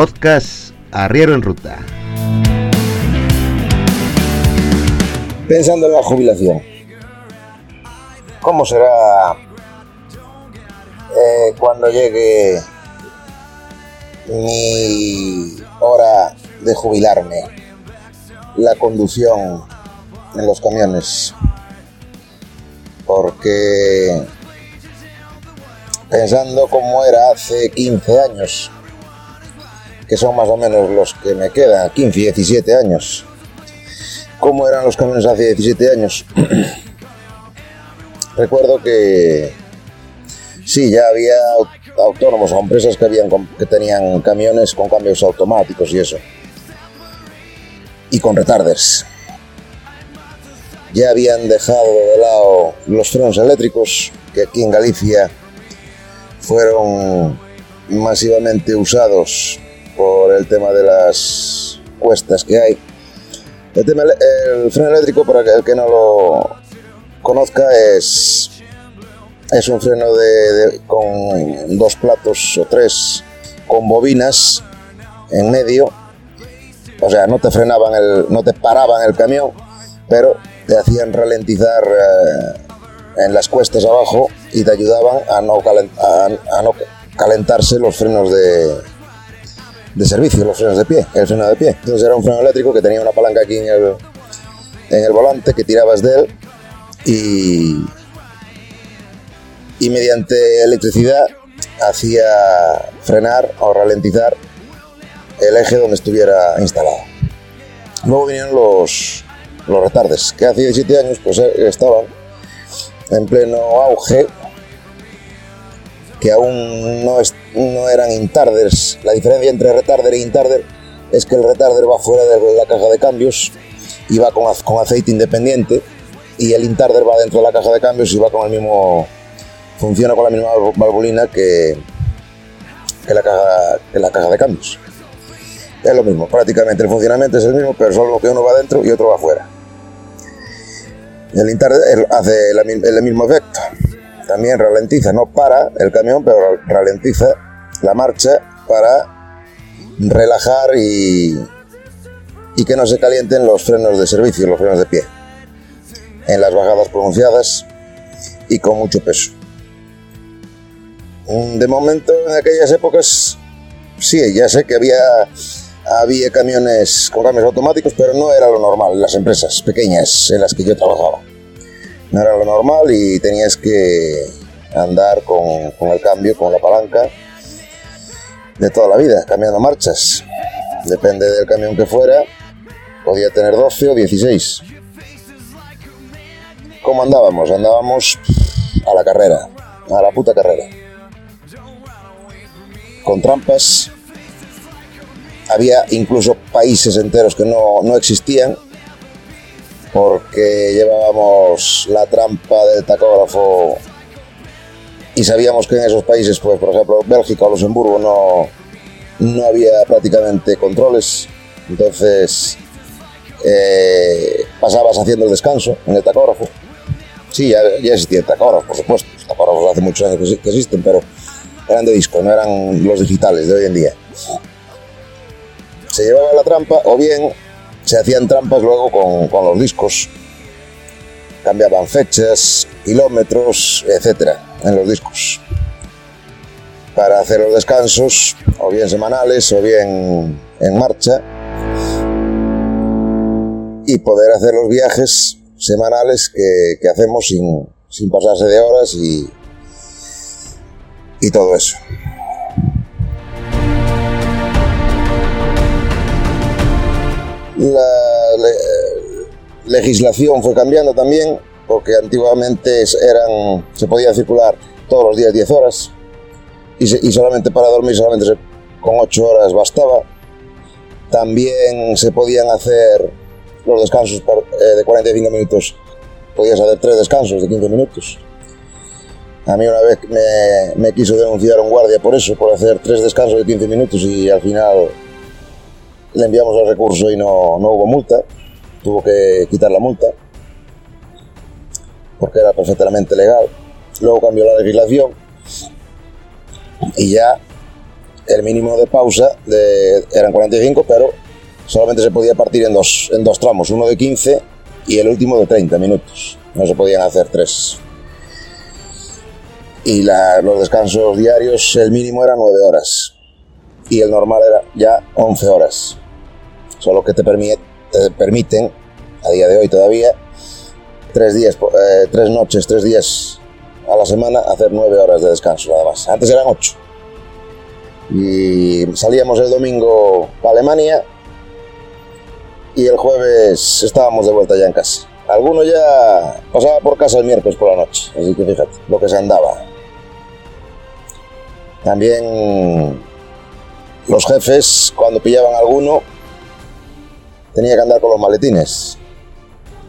Podcast Arriero en Ruta. Pensando en la jubilación, ¿cómo será eh, cuando llegue mi hora de jubilarme? La conducción en los camiones. Porque pensando cómo era hace 15 años, que son más o menos los que me quedan, 15, 17 años. ¿Cómo eran los camiones hace 17 años? Recuerdo que sí, ya había autónomos o empresas que, habían, que tenían camiones con cambios automáticos y eso. Y con retarders. Ya habían dejado de lado los frenos eléctricos, que aquí en Galicia fueron masivamente usados el tema de las cuestas que hay. El, tema, el freno eléctrico, para el que no lo conozca, es, es un freno de, con dos platos o tres con bobinas en medio. O sea, no te frenaban, el, no te paraban el camión, pero te hacían ralentizar eh, en las cuestas abajo y te ayudaban a no, a no calentarse los frenos de, de servicio, los frenos de pie, el freno de pie. Entonces era un freno eléctrico que tenía una palanca aquí en el, en el volante que tirabas de él y, y mediante electricidad hacía frenar o ralentizar el eje donde estuviera instalado. Luego vinieron los, los retardes, que hace 17 años pues eh, estaban en pleno auge que aún no, eran intarders. La diferencia entre retarder e intarder es que el retarder va fuera de la caja de cambios y va con, aceite independiente y el intarder va dentro de la caja de cambios y va con el mismo funciona con la misma valvulina que, que, la, caja, que la caja de cambios. Es lo mismo, prácticamente el funcionamiento es el mismo, pero solo que uno va dentro y otro va afuera. El intarder hace el mismo efecto también ralentiza, no para el camión, pero ralentiza la marcha para relajar y, que no se calienten los frenos de servicio, los frenos de pie, en las bajadas pronunciadas y con mucho peso. Mm, de momento, en aquellas épocas, sí, ya sé que había, camiones con cambios automáticos, pero no era lo normal en las empresas pequeñas en las que yo trabajaba no era lo normal y tenías que andar con, el cambio, con la palanca de toda la vida, cambiando marchas. Depende del camión que fuera, podía tener 12 o 16. ¿Cómo andábamos? Andábamos a la carrera, a la puta carrera. Con trampas. Había incluso países enteros que no, no existían porque llevábamos la trampa del tacógrafo y sabíamos que en esos países, pues por ejemplo Bélgica o Luxemburgo, no, no había prácticamente controles, entonces eh, pasabas haciendo el descanso en el tacógrafo. Sí, ya, ya existía el tacógrafo, por supuesto, los tacógrafos hace muchos años que existen, pero eran de disco, no eran los digitales de hoy en día. Se llevaba la trampa o bien se hacían trampas luego con, los discos. Cambiaban fechas, kilómetros, etcétera, en los discos. Para hacer los descansos, o bien semanales, o bien en marcha. Y poder hacer los viajes semanales que, hacemos sin, sin, pasarse de horas y, y todo eso. La legislación fue cambiando también, porque antiguamente eran, se podía circular todos los días 10 horas y, solamente para dormir solamente con 8 horas bastaba. También se podían hacer los descansos eh, de 45 minutos, podías hacer tres descansos de 15 minutos. A mí una vez me, me quiso denunciar un guardia por eso, por hacer tres descansos de 15 minutos y al final le enviamos el recurso y no, no hubo multa, tuvo que quitar la multa, porque era perfectamente legal. Luego cambió la legislación y ya el mínimo de pausa de, eran 45, pero solamente se podía partir en dos, en dos tramos, uno de 15 y el último de 30 minutos. No se podían hacer tres. Y los descansos diarios, el mínimo era 9 horas. Y el normal era ya 11 horas. Solo que te, te permiten, a día de hoy todavía, tres, días, eh, tres noches, tres días a la semana, hacer 9 horas de descanso nada más. Antes eran 8. Y salíamos el domingo para Alemania y el jueves estábamos de vuelta ya en casa. Alguno ya pasaba por casa el miércoles por la noche, así que fíjate lo que se andaba. También los jefes, cuando pillaban alguno, tenía que andar con los maletines,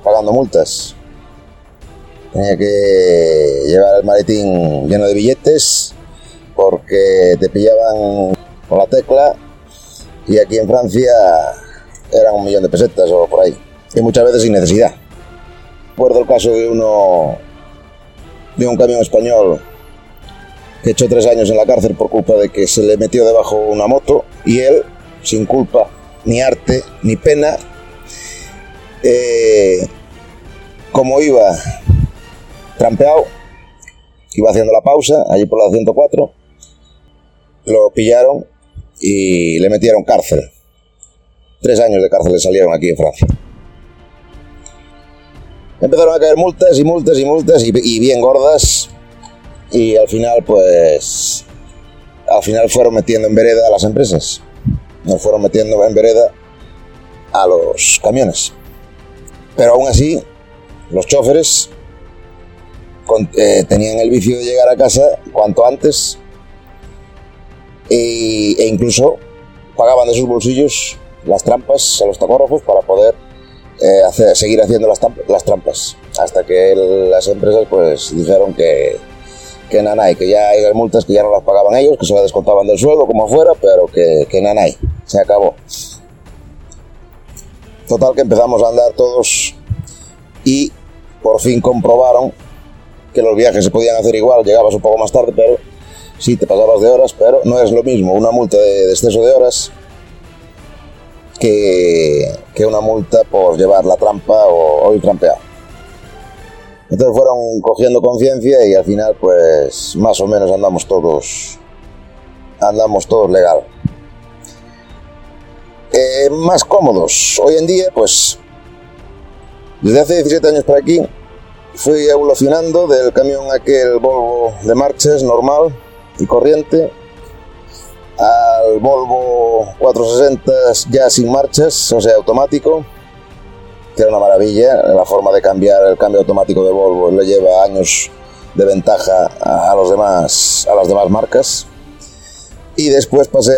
pagando multas. Tenía que llevar el maletín lleno de billetes porque te pillaban con la tecla y aquí en Francia eran un millón de pesetas o por ahí. Y muchas veces sin necesidad. Recuerdo el caso de uno, de un camión español que echó tres años en la cárcel por culpa de que se le metió debajo una moto y él, sin culpa, ni arte, ni pena, eh, como iba trampeado, iba haciendo la pausa allí por la 104, lo pillaron y le metieron cárcel. Tres años de cárcel le salieron aquí en Francia. Empezaron a caer multas y multas y multas y, bien gordas. Y al final, pues. Al final fueron metiendo en vereda a las empresas. Nos fueron metiendo en vereda a los camiones. Pero aún así, los choferes eh, tenían el vicio de llegar a casa cuanto antes e, incluso pagaban de sus bolsillos las trampas a los tacógrafos para poder eh, hacer, seguir haciendo las, las, trampas. Hasta que las empresas pues dijeron que, que nanay, que ya hay multas que ya no las pagaban ellos, que se las descontaban del sueldo como fuera, pero que, que nanay, se acabó. Total que empezamos a andar todos y por fin comprobaron que los viajes se podían hacer igual, llegabas un poco más tarde, pero sí te pasabas de horas, pero no es lo mismo una multa de, exceso de horas que, que, una multa por llevar la trampa o, ir trampeado. Entonces fueron cogiendo conciencia y al final pues más o menos andamos todos andamos todos legal. Eh, más cómodos. Hoy en día pues desde hace 17 años por aquí fui evolucionando del camión aquel Volvo de marchas normal y corriente al Volvo 460 ya sin marchas, o sea, automático, que era una maravilla. La forma de cambiar el cambio automático de Volvo le lleva años de ventaja a, los demás, a las demás marcas. Y después pasé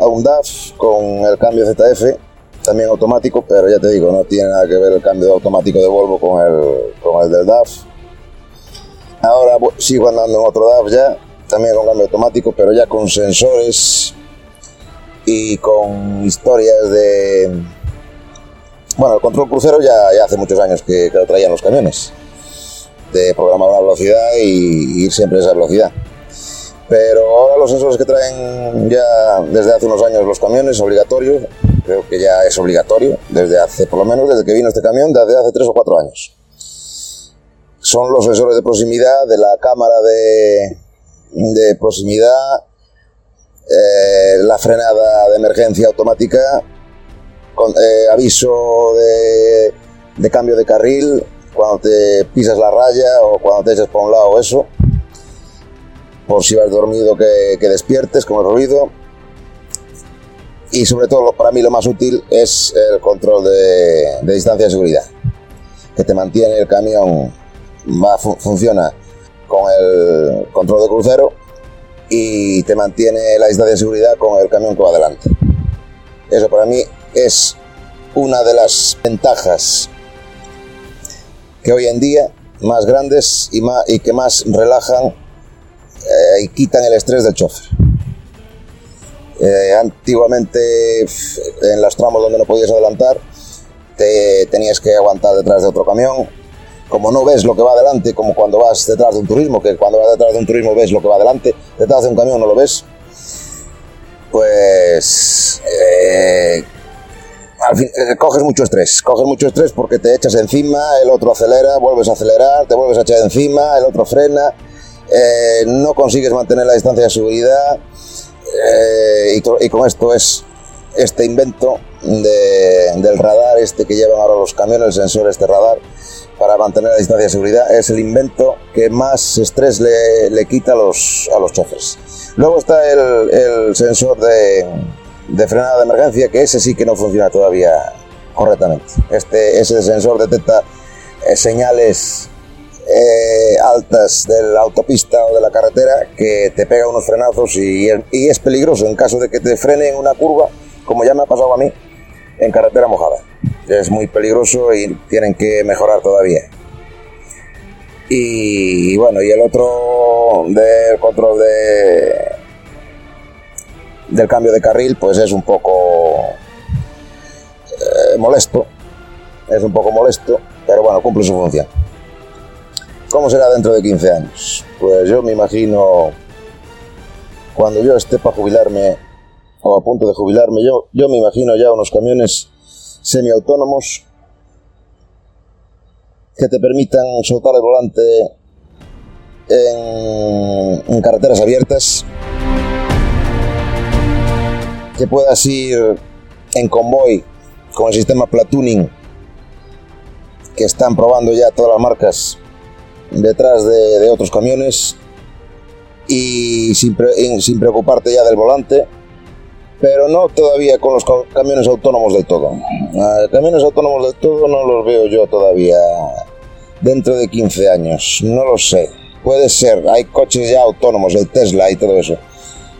a, un DAF con el cambio ZF, también automático, pero ya te digo, no tiene nada que ver el cambio automático de Volvo con el, con el del DAF. Ahora sigo andando en otro DAF ya, también con cambio automático, pero ya con sensores y con historias de... Bueno, el control crucero ya, ya hace muchos años que, que, lo traían los camiones, de programar una velocidad y ir siempre a esa velocidad. Pero ahora los sensores que traen ya desde hace unos años los camiones, obligatorios, creo que ya es obligatorio, desde hace, por lo menos desde que vino este camión, desde hace tres o cuatro años. Son los sensores de proximidad de la cámara de, de proximidad, eh, la frenada de emergencia automática, eh, aviso de, de, cambio de carril cuando te pisas la raya o cuando te echas por un lado eso, por si vas dormido que, que despiertes con el ruido. Y sobre todo para mí lo más útil es el control de, de distancia de seguridad, que te mantiene el camión, va, funciona con el control de crucero y te mantiene la distancia de seguridad con el camión que va adelante. Eso para mí es una de las ventajas que hoy en día más grandes y, más, y que más relajan eh, y quitan el estrés del chofer. Eh, antiguamente en los tramos donde no podías adelantar te tenías que aguantar detrás de otro camión como no ves lo que va adelante, como cuando vas detrás de un turismo, que cuando vas detrás de un turismo ves lo que va adelante, detrás de un camión no lo ves, pues eh, al fin, eh, coges mucho estrés, coges mucho estrés porque te echas encima, el otro acelera, vuelves a acelerar, te vuelves a echar encima, el otro frena, eh, no consigues mantener la distancia de seguridad y, y, con esto es este invento de, del radar este que llevan ahora los camiones, el sensor este radar, para mantener la distancia de seguridad, es el invento que más estrés le, quita a los, a los choferes. Luego está el, sensor de, de, frenada de emergencia, que ese sí que no funciona todavía correctamente. Este, ese sensor detecta eh, señales eh, altas de la autopista o de la carretera que te pega unos frenazos y, es peligroso en caso de que te frene en una curva, como ya me ha pasado a mí, en carretera mojada. Es muy peligroso y tienen que mejorar todavía. Y, bueno, y el otro del control de del cambio de carril, pues es un poco eh, molesto. Es un poco molesto, pero bueno, cumple su función. ¿Cómo será dentro de 15 años? Pues yo me imagino cuando yo esté para jubilarme o a punto de jubilarme, yo, yo me imagino ya unos camiones semiautónomos que te permitan soltar el volante en, carreteras abiertas, que puedas ir en convoy con el sistema platooning que están probando ya todas las marcas detrás de, otros camiones y sin, sin preocuparte ya del volante pero no todavía con los camiones autónomos del todo. Uh, camiones autónomos del todo no los veo yo todavía dentro de 15 años, no lo sé. Puede ser, hay coches ya autónomos, el Tesla y todo eso.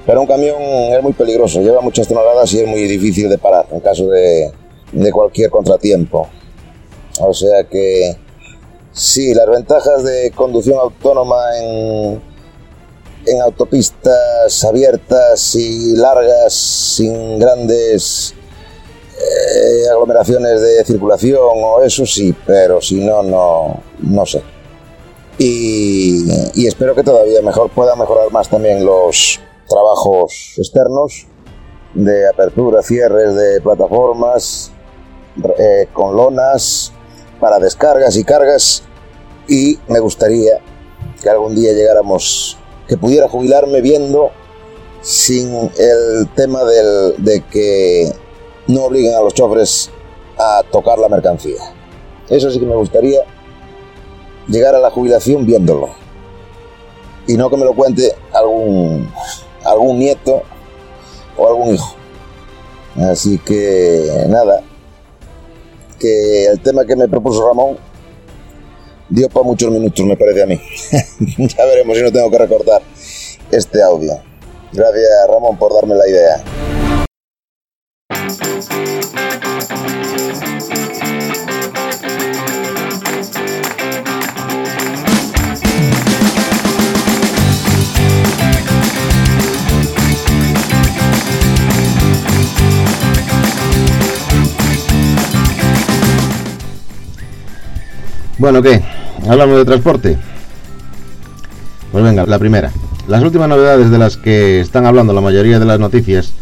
Pero un camión es muy peligroso, lleva muchas toneladas y es muy difícil de parar en caso de, de cualquier contratiempo. O sea que sí, las ventajas de conducción autónoma en, en autopistas abiertas y largas, sin grandes eh, aglomeraciones de circulación o eso sí, pero si no, no, no sé. Y, y, espero que todavía mejor pueda mejorar más también los trabajos externos de apertura, cierres de plataformas eh, con lonas para descargas y cargas y me gustaría que algún día llegáramos que pudiera jubilarme viendo sin el tema del, de que no obliguen a los chofres a tocar la mercancía. Eso sí que me gustaría llegar a la jubilación viéndolo. Y no que me lo cuente algún, algún nieto o algún hijo. Así que nada, que el tema que me propuso Ramón dio para muchos minutos, me parece a mí. ya veremos si no tengo que recortar este audio. Gracias Ramón por darme la idea. Bueno, ¿qué? Hablamos de transporte. Pues venga, la primera. Las últimas novedades de las que están hablando la mayoría de las noticias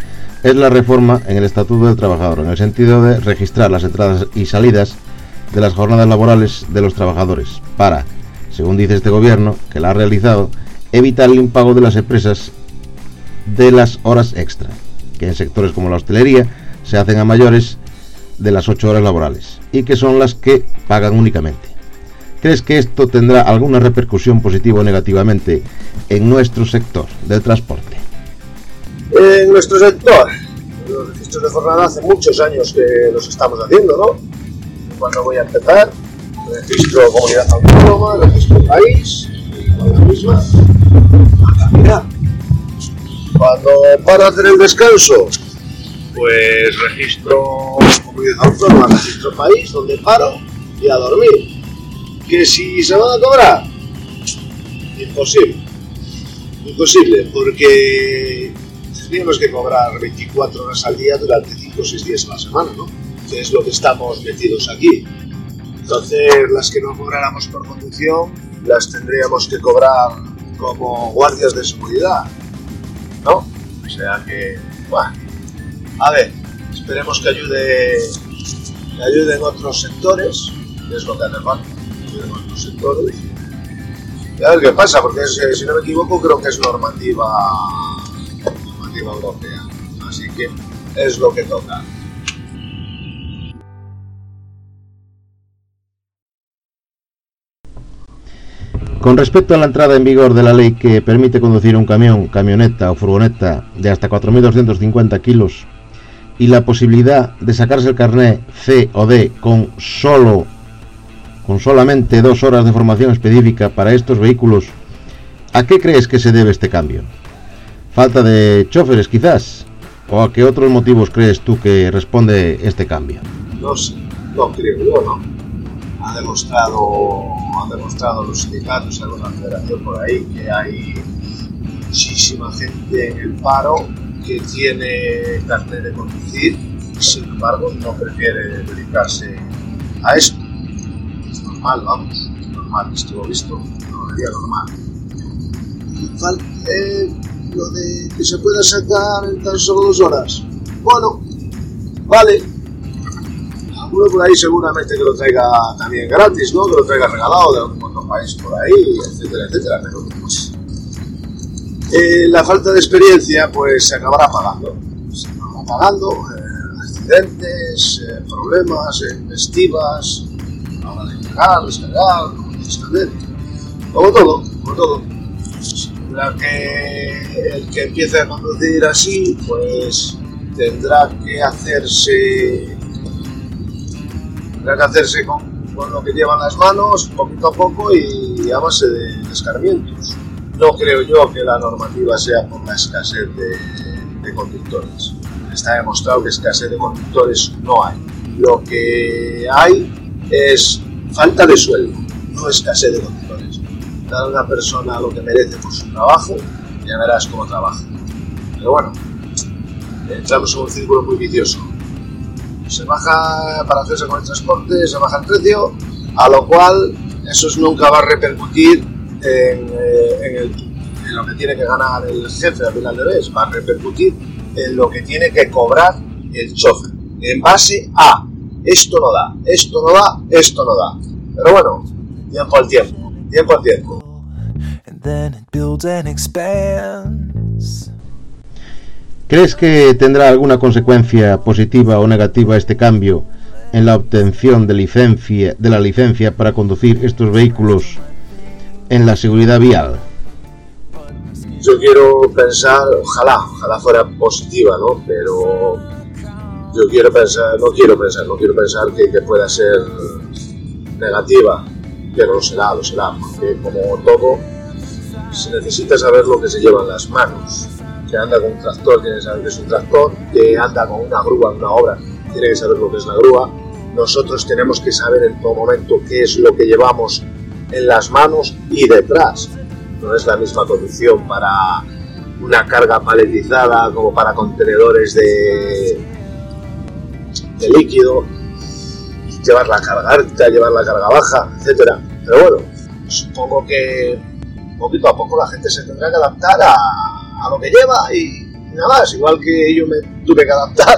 es la reforma en el Estatuto del Trabajador, en el sentido de registrar las entradas y salidas de las jornadas laborales de los trabajadores, para, según dice este gobierno, que la ha realizado, evitar el impago de las empresas de las horas extra, que en sectores como la hostelería se hacen a mayores de las 8 horas laborales, y que son las que pagan únicamente. ¿Crees que esto tendrá alguna repercusión positiva o negativamente en nuestro sector del transporte? En nuestro sector, los registros de jornada hace muchos años que los estamos haciendo, ¿no? Cuando voy a empezar, registro comunidad autónoma, registro país, la misma. Mira, cuando paro a hacer el descanso, pues registro comunidad autónoma, registro país, donde paro y a dormir que si se van a cobrar, imposible. Imposible, porque tendríamos que cobrar 24 horas al día durante 5 o 6 días a la semana, ¿no? Que es lo que estamos metidos aquí. Entonces, las que no cobráramos por conducción, las tendríamos que cobrar como guardias de seguridad, ¿no? O sea que Bueno, a ver, esperemos que ayude, que ayude en otros sectores, que es lo que hace falta, en otros sectores. A ver qué pasa, porque eh, si no me equivoco creo que es normativa, normativa europea. Así que es lo que toca. Con respecto a la entrada en vigor de la ley que permite conducir un camión, camioneta o furgoneta de hasta 4.250 kilos y la posibilidad de sacarse el carné C o D con solo con solamente dos horas de formación específica para estos vehículos, ¿a qué crees que se debe este cambio? ¿Falta de choferes quizás? ¿O a qué otros motivos crees tú que responde este cambio? No sé, no creo yo, ¿no? Ha demostrado, han demostrado los sindicatos, alguna federación por ahí, que hay muchísima gente en el paro que tiene carnet de conducir sin embargo no prefiere dedicarse a esto. Normal, vamos, normal, visto, no sería normal. Y fal- eh, lo de que se pueda sacar en tan solo dos horas. Bueno, vale. Alguno por ahí seguramente que lo traiga también gratis, ¿no? Que lo traiga regalado de algún otro país por ahí, etcétera, etcétera. Pero pues, eh, la falta de experiencia pues se acabará pagando. Se acabará pagando eh, accidentes, eh, problemas, eh, festivas, a la hora de cargar, descargar, como que hacer. Como todo, como todo. La que el que empiece a conducir así, pues tendrá que hacerse tendrá que hacerse con, con lo que llevan las manos poquito a poco y a base de escarmientos. No creo yo que la normativa sea por la escasez de, de conductores. Está demostrado que escasez de conductores no hay. Lo que hay es falta de sueldo, no escasez de conductores. Dar a una persona lo que merece por su trabajo, ya verás cómo trabaja. Pero bueno, entramos en un círculo muy vicioso. Se baja para hacerse con el transporte, se baja el precio, a lo cual eso nunca va a repercutir en, eh, en lo que tiene que ganar el jefe al final de mes, va a repercutir en lo que tiene que cobrar el chofer, en base a esto no da, esto no da, esto no da. Pero bueno, tiempo al tiempo, tiempo al tiempo. and then it builds and expands. ¿Crees que tendrá alguna consecuencia positiva o negativa este cambio en la obtención de licencia de la licencia para conducir estos vehículos en la seguridad vial? Yo quiero pensar, ojalá, ojalá fuera positiva, ¿no? Pero yo quiero pensar, no quiero pensar, no quiero pensar que, que pueda ser negativa, pero lo será, lo será, porque como todo, se necesita saber lo que se lleva en las manos. Que anda con un tractor, tiene que saber que es un tractor, que anda con una grúa en una obra, tiene que saber lo que es la grúa. Nosotros tenemos que saber en todo momento qué es lo que llevamos en las manos y detrás. No es la misma condición para una carga paletizada como para contenedores de, de líquido, llevar la carga alta, llevar la carga baja, etcétera. Pero bueno, supongo que poquito a poco la gente se tendrá que adaptar a, a lo que lleva y, nada más, igual que yo me tuve que adaptar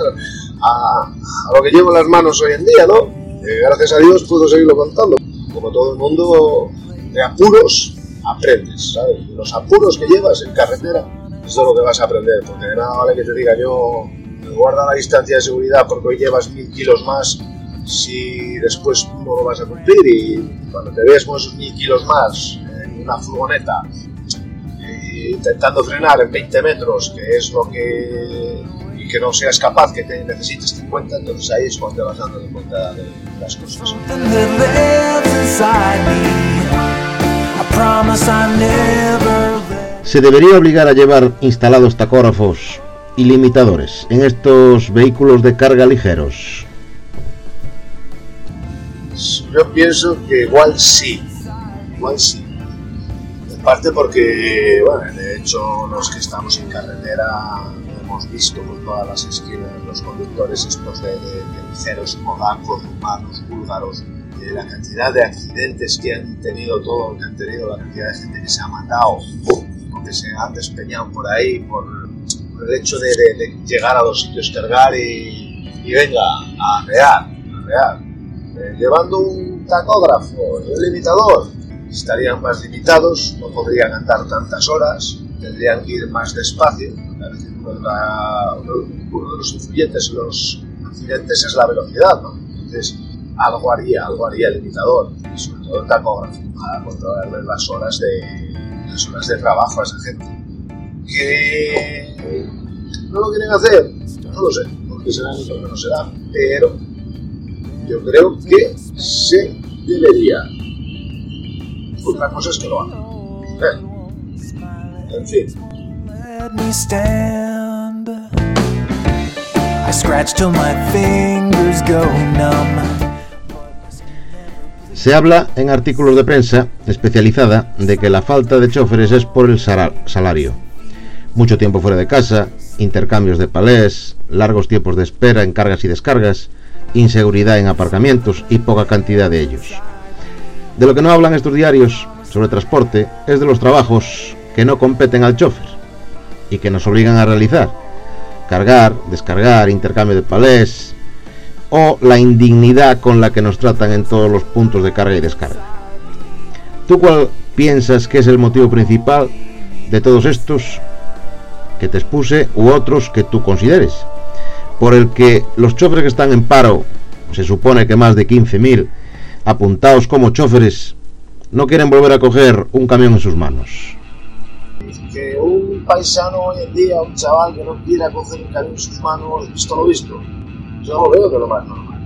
a, a lo que llevo en las manos hoy en día, ¿no? Eh, gracias a Dios puedo seguirlo contando. Como todo el mundo, de apuros aprendes, ¿sabes? Los apuros que llevas en carretera es de lo que vas a aprender, porque de nada vale que te diga yo, guarda la distancia de seguridad porque hoy llevas mil kilos más si después no lo vas a cumplir y cuando te veas con esos mil kilos más en una furgoneta eh, intentando frenar en 20 metros, que es lo que y que no seas capaz, que te necesites 50, entonces ahí es cuando te vas dando cuenta de las cosas. ¿Se debería obligar a llevar instalados tacógrafos y limitadores en estos vehículos de carga ligeros? Yo pienso que igual sí, igual sí. En parte porque, bueno, de hecho los que estamos en carretera hemos visto por todas las esquinas los conductores estos de, de, de ligeros polacos, rumanos, búlgaros, la cantidad de accidentes que han tenido todo que han tenido, la cantidad de gente que se ha matado, o que se han despeñado por ahí por el hecho de, de- de llegar a los sitios, cargar y, y venga, a arrear, a. Eh, llevando un tacógrafo y un limitador, estarían más limitados, no podrían andar tantas horas, tendrían que ir más despacio. Uno de, la- uno de los influyentes en los accidentes es la velocidad, ¿no? Entonces, algo haría, algo haría el limitador y sobre todo el tacógrafo para controlar las horas de, las horas de trabajo a esa gente. Que no lo quieren hacer, no lo sé, porque será ni porque no será, pero yo creo que se debería. Otra cosa es que lo hagan. Eh, En fin. let me stand. I scratch till my fingers go numb. Se habla en artículos de prensa especializada de que la falta de choferes es por el salario. Mucho tiempo fuera de casa, intercambios de palés, largos tiempos de espera en cargas y descargas, inseguridad en aparcamientos y poca cantidad de ellos. De lo que no hablan estos diarios sobre transporte es de los trabajos que no competen al chofer y que nos obligan a realizar. Cargar, descargar, intercambio de palés, o la indignidad con la que nos tratan en todos los puntos de carga y descarga. ¿Tú cuál piensas que es el motivo principal de todos estos que te expuse u otros que tú consideres? Por el que los choferes que están en paro, se supone que más de 15.000, apuntados como choferes, no quieren volver a coger un camión en sus manos. Que un paisano hoy en día, un chaval que no quiera coger un camión en sus manos, visto lo visto, yo lo veo de lo más normal.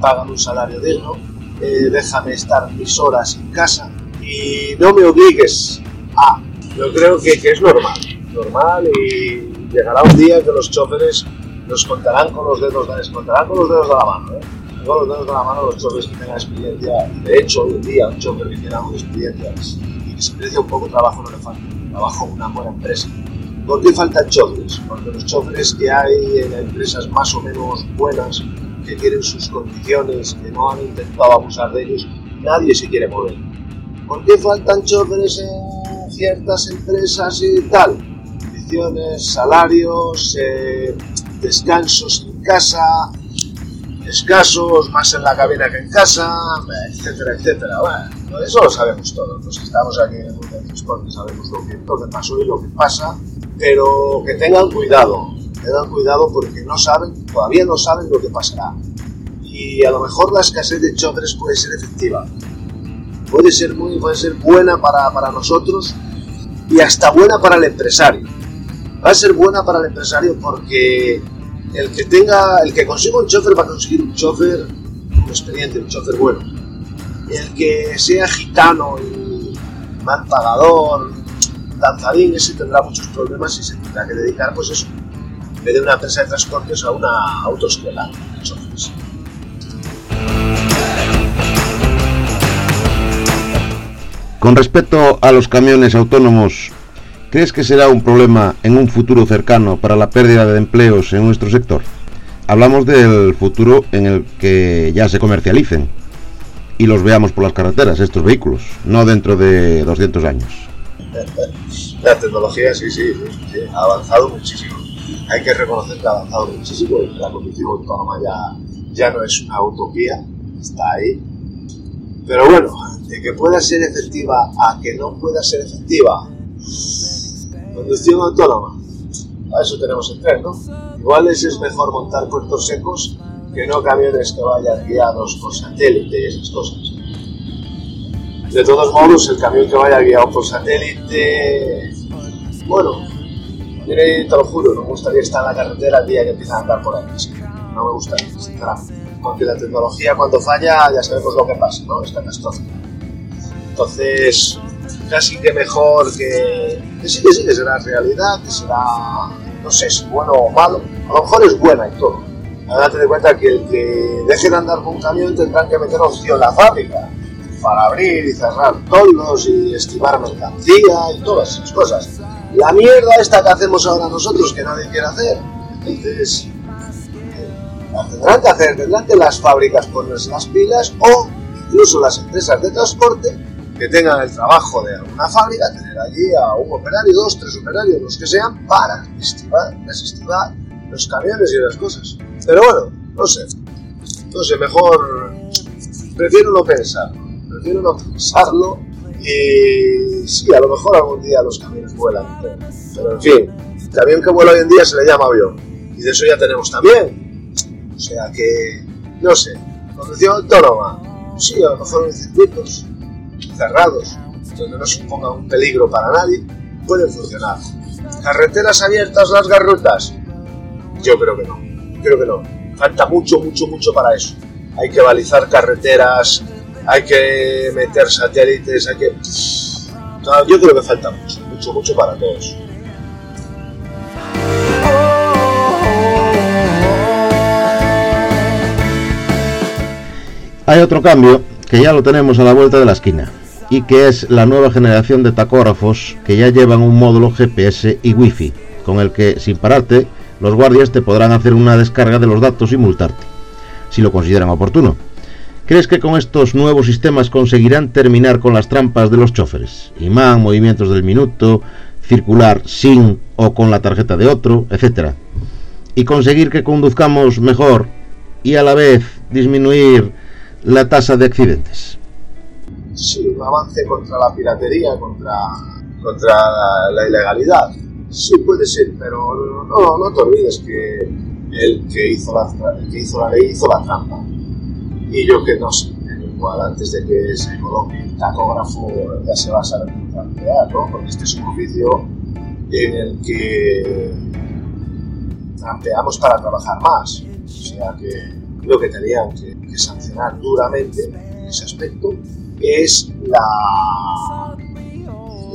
Pagan un salario digno, eh, déjame estar mis horas en casa y no me obligues a. Yo creo que, que es normal, normal y llegará un día que los choferes nos contarán con los dedos, les contarán con los dedos de la mano, ¿eh? Con los dedos de la mano los choferes que tengan experiencia. De hecho, hoy en día un chofer que tiene algo experiencia y que se merece un poco de trabajo no le falta. Trabajo en una buena empresa. ¿Por qué faltan choferes? Porque los choferes que hay en empresas más o menos buenas, que tienen sus condiciones, que no han intentado abusar de ellos, nadie se quiere mover. ¿Por qué faltan choferes en ciertas empresas y tal? Salarios, eh, descansos en casa, escasos, más en la cabina que en casa, etcétera, etcétera. Bueno, eso lo sabemos todos. Los que estamos aquí en el mundo del transporte sabemos lo que, lo que pasó y lo que pasa, pero que tengan cuidado, tengan cuidado porque no saben, todavía no saben lo que pasará. Y a lo mejor la escasez de choferes puede ser efectiva. Puede ser, muy, puede ser buena para, para nosotros y hasta buena para el empresario. Va a ser buena para el empresario porque el que tenga, el que consiga un chofer va a conseguir un chofer experiente, un chofer bueno. El que sea gitano y mal pagador, danzarín, ese tendrá muchos problemas y se tendrá que dedicar, pues eso, en vez de una empresa de transportes a una autoescuela de choferes. Con respecto a los camiones autónomos, ¿crees que será un problema en un futuro cercano para la pérdida de empleos en nuestro sector? Hablamos del futuro en el que ya se comercialicen y los veamos por las carreteras, estos vehículos, no dentro de 200 años. La tecnología sí, sí, sí, ha avanzado muchísimo. Hay que reconocer que ha avanzado muchísimo la conducción autónoma ya, ya no es una utopía, está ahí. Pero bueno, de que pueda ser efectiva a que no pueda ser efectiva, conducción autónoma, a eso tenemos el tren, ¿no? Igual es, mejor montar puertos secos que no camiones que vayan guiados por satélite y esas cosas. De todos modos, el camión que vaya guiado por satélite, bueno, mire, te lo juro, no me gustaría estar en la carretera el día que empieza a andar por ahí. No me gustaría, sinceramente. Aunque la tecnología cuando falla ya sabemos lo que pasa, ¿no? Es catastrófica. Entonces, casi que mejor que, que sí, que sí, que será realidad, que será, no sé si bueno o malo. A lo mejor es buena y todo. Ahora ten en cuenta que el que deje de andar con un camión tendrán que meter opción en la fábrica para abrir y cerrar toldos y estimar mercancía y todas esas cosas. La mierda esta que hacemos ahora nosotros que nadie quiere hacer. Entonces, eh, la tendrán que hacer, tendrán que las fábricas ponerse las pilas o incluso las empresas de transporte que tengan el trabajo de una fábrica, tener allí a un operario, dos, tres operarios, los que sean, para estivar, desestivar los camiones y las cosas. Pero bueno, no sé, no sé, mejor prefiero no pensarlo, prefiero no pensarlo y sí, a lo mejor algún día los camiones vuelan, pero en fin, el camión que vuela hoy en día se le llama avión y de eso ya tenemos también. O sea que, no sé, conducción autónoma, sí, a lo mejor en circuitos cerrados, donde no suponga un peligro para nadie, pueden funcionar. Carreteras abiertas, largas rutas, yo creo que no, creo que no. Falta mucho, mucho, mucho para eso. Hay que balizar carreteras, hay que meter satélites, hay que... Yo creo que falta mucho, mucho, mucho para todos. Hay otro cambio que ya lo tenemos a la vuelta de la esquina y que es la nueva generación de tacógrafos que ya llevan un módulo GPS y Wi-Fi, con el que sin pararte los guardias te podrán hacer una descarga de los datos y multarte, si lo consideran oportuno. ¿Crees que con estos nuevos sistemas conseguirán terminar con las trampas de los choferes? Imán, movimientos del minuto, circular sin o con la tarjeta de otro, etcétera. Y conseguir que conduzcamos mejor y a la vez disminuir la tasa de accidentes. Sí, un avance contra la piratería, contra, contra la, la ilegalidad. Sí, puede ser, pero no, no te olvides que el que hizo la, el que hizo la ley hizo la trampa. Y yo que no sé, antes de que se coloque el tacógrafo ya se va a saber ¿no? Porque este es un oficio en el que trampeamos para trabajar más. O sea que lo que tenían que, que sancionar duramente en ese aspecto es la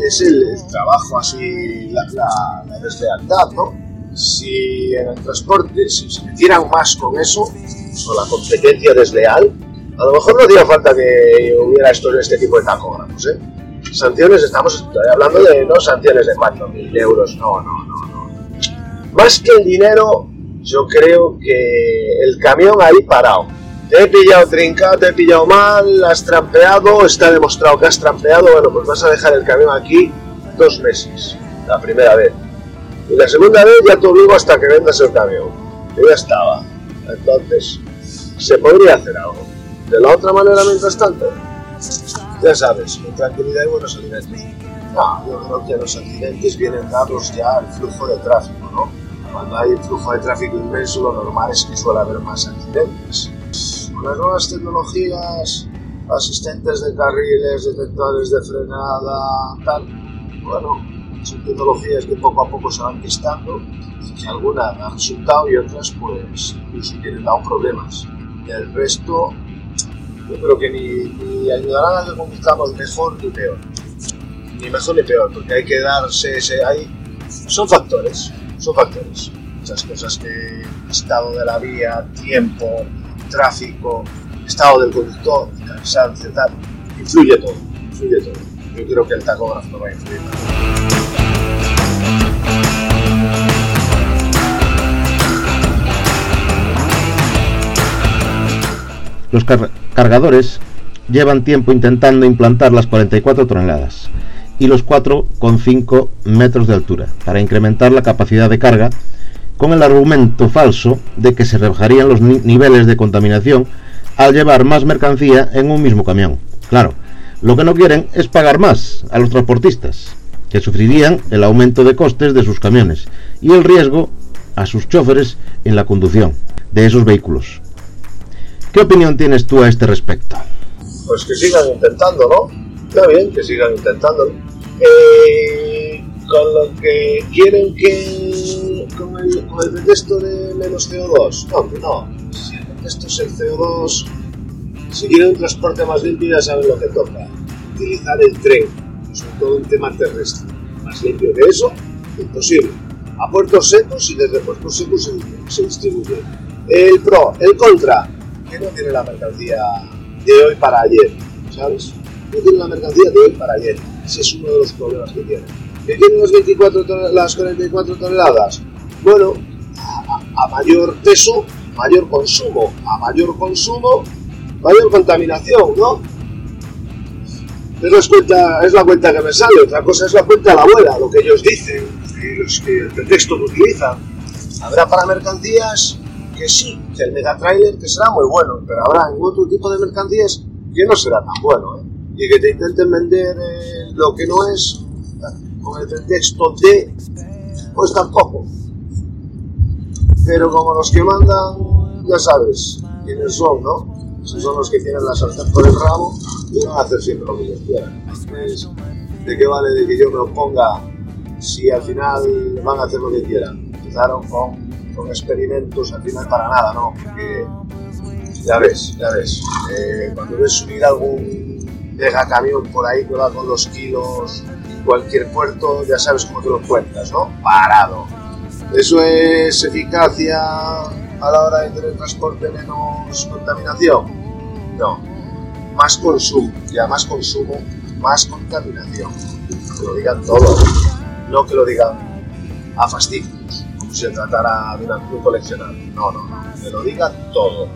es el, el trabajo así, la, la, la deslealtad, ¿no? Si en el transporte, si se metieran más con eso, con la competencia desleal, a lo mejor no hacía falta que hubiera esto, este tipo de tacógrafos, ¿eh? Sanciones, estamos hablando de no sanciones de 4.000 euros, no, no, no, no. Más que el dinero, yo creo que el camión ahí parado. Te he pillado trincado, te he pillado mal, has trampeado, está demostrado que has trampeado, bueno, pues vas a dejar el camión aquí dos meses, la primera vez. Y la segunda vez ya te obligo hasta que vendas el camión. Que ya estaba. Entonces, se podría hacer algo. De la otra manera, mientras tanto, ya sabes, con tranquilidad y buenos alimentos. No, yo creo que los accidentes vienen dados ya al flujo de tráfico, ¿no? Cuando hay flujo de tráfico inmenso, lo normal es que suele haber más accidentes. Con las nuevas tecnologías, asistentes de carriles, detectores de frenada, tal, bueno, son tecnologías que poco a poco se van testando y que algunas dan resultado y otras pues incluso tienen dado problemas. El resto yo creo que ni, ni ayudarán a que conduzcamos mejor ni peor. Ni mejor ni peor, porque hay que darse ese... Hay, son factores, son factores. Muchas cosas que estado de la vía, tiempo, tráfico, estado del conductor, cansancio, tal, influye todo, influye todo. Yo creo que el tacógrafo no va a influir. Los car- cargadores llevan tiempo intentando implantar las 44 toneladas y los 4,5 metros de altura para incrementar la capacidad de carga con el argumento falso de que se rebajarían los ni- niveles de contaminación al llevar más mercancía en un mismo camión. Claro, lo que no quieren es pagar más a los transportistas, que sufrirían el aumento de costes de sus camiones y el riesgo a sus choferes en la conducción de esos vehículos. ¿Qué opinión tienes tú a este respecto? Pues que sigan intentando, ¿no? Está bien que sigan intentándolo. Eh, con lo que quieren que. con el, con el pretexto de menos CO2. No, no. Si el pretexto es el CO2, si quieren un transporte más limpio, ya saben lo que toca. Utilizar el tren, sobre todo un tema terrestre. Más limpio que eso, imposible. A puertos secos y desde puertos secos se, se distribuye. El pro, el contra, que no tiene la mercancía de hoy para ayer, ¿sabes? Tiene la mercancía de hoy para ayer. Ese es uno de los problemas que tiene. ¿Que tienen las, 24 ton- las 44 toneladas? Bueno, a, a mayor peso, mayor consumo. A mayor consumo, mayor contaminación, ¿no? es la, cuenta, es la cuenta que me sale, otra cosa es la cuenta de la abuela, lo que ellos dicen, los que, el pretexto que utilizan. Habrá para mercancías que sí, que el megatrailer que será muy bueno, pero habrá en otro tipo de mercancías que no será tan bueno. Y que te intenten vender eh, lo que no es con el pretexto de, pues tampoco. Pero como los que mandan, ya sabes quiénes son, ¿no? Esos son los que tienen la sartén por el rabo y van a hacer siempre lo que ellos quieran. ¿de qué vale de que yo me oponga si al final van a hacer lo que quieran? Empezaron con, con experimentos al final para nada, ¿no? Porque ya ves, ya ves, eh, cuando ves subir algún mega camión por ahí que va con los kilos cualquier puerto, ya sabes cómo te lo cuentas, ¿no? Parado. Eso es eficacia a la hora de tener transporte menos contaminación. No, más consumo, y a más consumo, más contaminación. Que lo digan todo, no que lo digan a fastidios, como si se tratara de un coleccionar. No, no, no, que lo digan todo.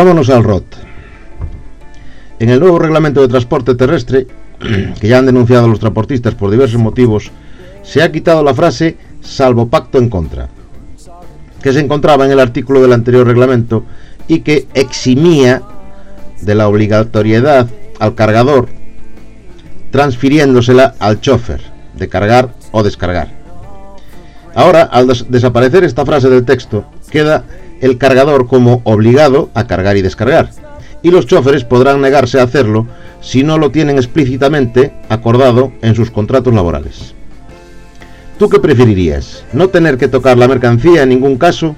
Vámonos al ROT. En el nuevo reglamento de transporte terrestre, que ya han denunciado los transportistas por diversos motivos, se ha quitado la frase salvo pacto en contra, que se encontraba en el artículo del anterior reglamento y que eximía de la obligatoriedad al cargador transfiriéndosela al chofer de cargar o descargar. Ahora, al des desaparecer esta frase del texto, queda el cargador como obligado a cargar y descargar, y los choferes podrán negarse a hacerlo si no lo tienen explícitamente acordado en sus contratos laborales. ¿Tú qué preferirías? ¿No tener que tocar la mercancía en ningún caso?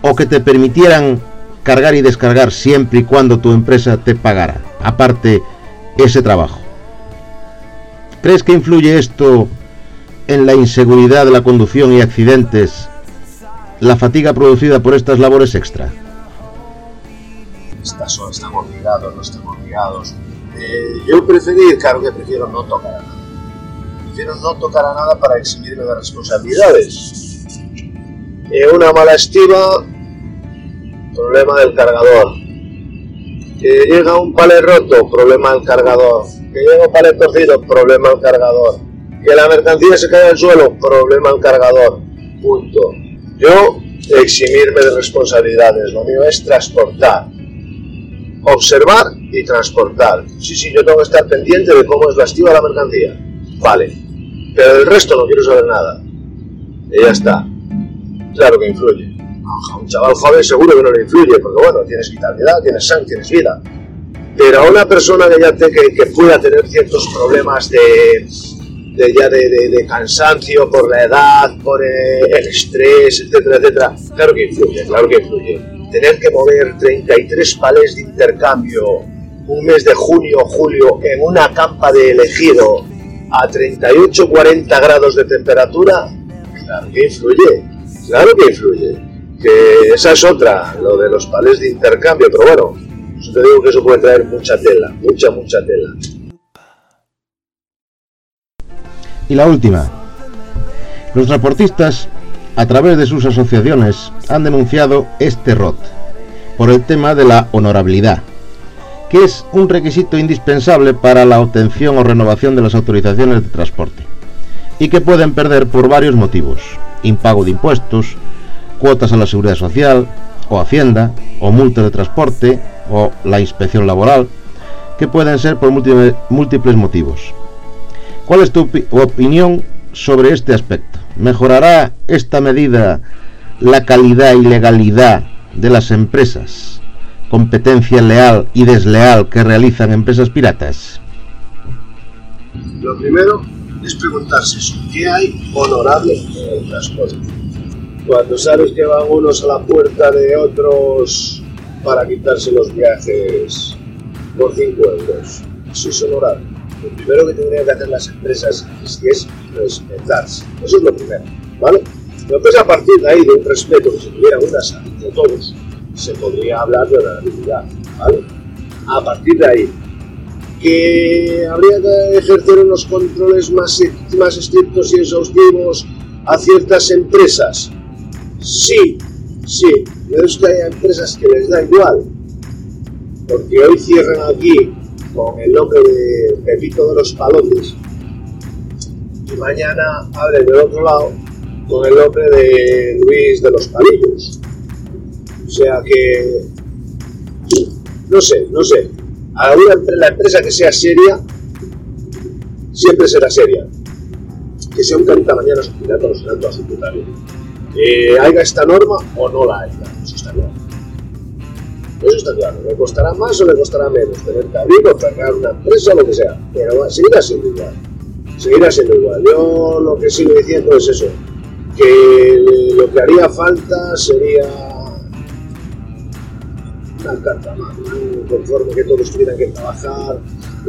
¿O que te permitieran cargar y descargar siempre y cuando tu empresa te pagara, aparte ese trabajo? ¿Crees que influye esto en la inseguridad de la conducción y accidentes, la fatiga producida por estas labores extra? Estas son, están obligados, no están obligados. Eh, yo preferir, claro que prefiero no tocar a nada. Prefiero no tocar a nada para eximirme de responsabilidades. Eh, una mala estima, problema del cargador. Que llega un palé roto, problema del cargador. Que llega un palé torcido, problema del cargador. Que la mercancía se cae al suelo, problema del cargador. Punto. Yo, eximirme de responsabilidades. Lo mío es transportar. Observar y transportar. Sí, sí, yo tengo que estar pendiente de cómo es la estiva la mercancía. Vale. Pero del resto no quiero saber nada. Y ya está. Claro que influye. A un chaval joven seguro que no le influye, porque bueno, tienes vitalidad, tienes sangre, tienes vida. Pero a una persona que ya te, que, que pueda tener ciertos problemas de, de ya de, de, de, cansancio por la edad, por el estrés, etcétera, etcétera, claro que influye, claro que influye. Tener que mover 33 palés de intercambio un mes de junio o julio en una campa de elegido a 38-40 grados de temperatura, claro que influye, claro que influye. Que esa es otra, lo de los palés de intercambio, pero bueno, yo te digo que eso puede traer mucha tela, mucha, mucha tela. Y la última. Los transportistas, a través de sus asociaciones, han denunciado este ROT por el tema de la honorabilidad, que es un requisito indispensable para la obtención o renovación de las autorizaciones de transporte, y que pueden perder por varios motivos, impago de impuestos, cuotas a la seguridad social, o hacienda, o multa de transporte, o la inspección laboral, que pueden ser por múltiples motivos. ¿Cuál es tu opinión sobre este aspecto? ¿Mejorará esta medida la calidad y legalidad de las empresas? ¿Competencia leal y desleal que realizan empresas piratas? Lo primero es preguntarse qué hay honorable en el transporte. Cuando sabes que van unos a la puerta de otros para quitarse los viajes por 5 euros, eso es honorable lo primero que tendrían que hacer las empresas es, es respetarse. Eso es lo primero, ¿vale? Después, a partir de ahí, de un respeto que se tuviera unas entre todos, se podría hablar de honorabilidad, ¿vale? A partir de ahí, que habría que ejercer unos controles más, más estrictos y exhaustivos a ciertas empresas, Sí, sí, pero es que hay empresas que les da igual. Porque hoy cierran aquí con el nombre de Pepito de los Palotes y mañana abren del otro lado con el nombre de Luis de los Palillos. O sea que, no sé, no sé. Alguna la empresa que sea seria, siempre será seria. Que sea un carita mañana su pirata o será toda su puta. Que haya esta norma o no la haya, eso está claro. Eso está claro, le costará más o le costará menos tener que abrir o cerrar una empresa lo que sea, pero seguirá siendo igual. Seguirá siendo igual. Yo lo que sigo diciendo es eso, que lo que haría falta sería una carta magna, conforme que todos tuvieran que trabajar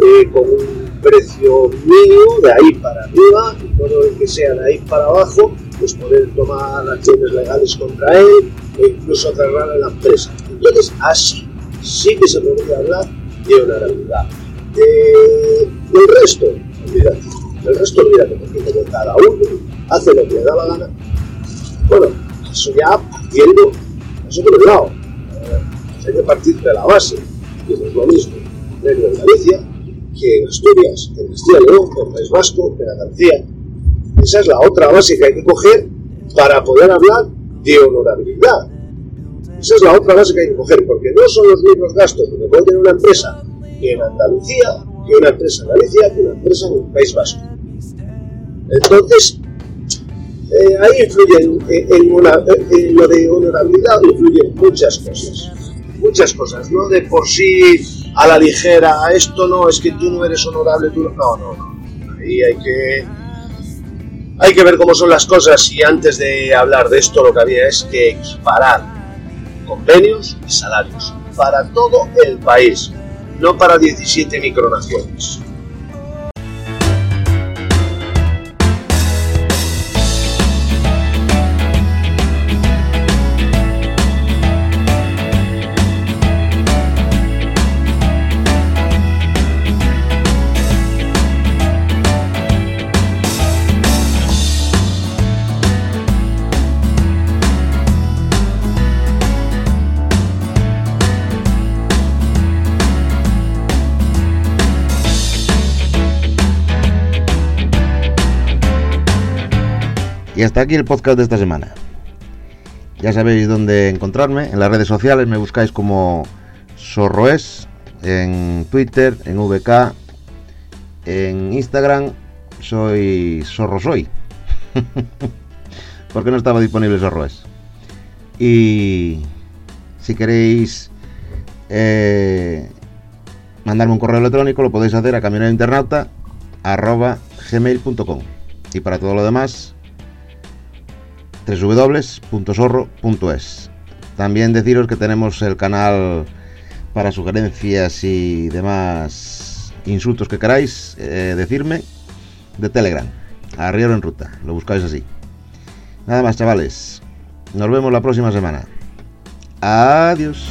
eh, con un precio mínimo de ahí para arriba y todo el que sea de ahí para abajo, pues poder tomar acciones legales contra él e incluso cerrar la empresa. Entonces, así sí que se podría hablar de honorabilidad. Eh, el resto, olvídate. El resto, olvídate, porque como cada uno hace lo que le da la gana, bueno, eso ya partiendo, eso por un lado. Eh, hay que partir de la base, que no es lo mismo en Galicia que en Asturias, en Castilla y León, en País Vasco, en Andalucía. Esa es la otra base que hay que coger para poder hablar de honorabilidad. Esa es la otra base que hay que coger, porque no son los mismos gastos que puede tener una empresa en Andalucía, que una empresa en Galicia, que una empresa en el País Vasco. Entonces, eh, ahí influyen, en, en una- en lo de honorabilidad influyen muchas cosas. Muchas cosas, no de por sí a la ligera, esto no, es que tú no eres honorable, tú no, no. no. Ahí hay que, hay que ver cómo son las cosas y antes de hablar de esto lo que había es que equiparar convenios y salarios para todo el país, no para 17 micronaciones. Y hasta aquí el podcast de esta semana. Ya sabéis dónde encontrarme. En las redes sociales me buscáis como Sorroes. En Twitter, en VK, en Instagram soy Sorrosoy. Porque no estaba disponible Sorroes. Y si queréis eh, mandarme un correo electrónico, lo podéis hacer a caminointernauta.gmail.com Y para todo lo demás, www.sorro.es. También deciros que tenemos el canal para sugerencias y demás insultos que queráis eh, decirme de Telegram. Arriero en ruta, lo buscáis así. Nada más, chavales. Nos vemos la próxima semana. Adiós.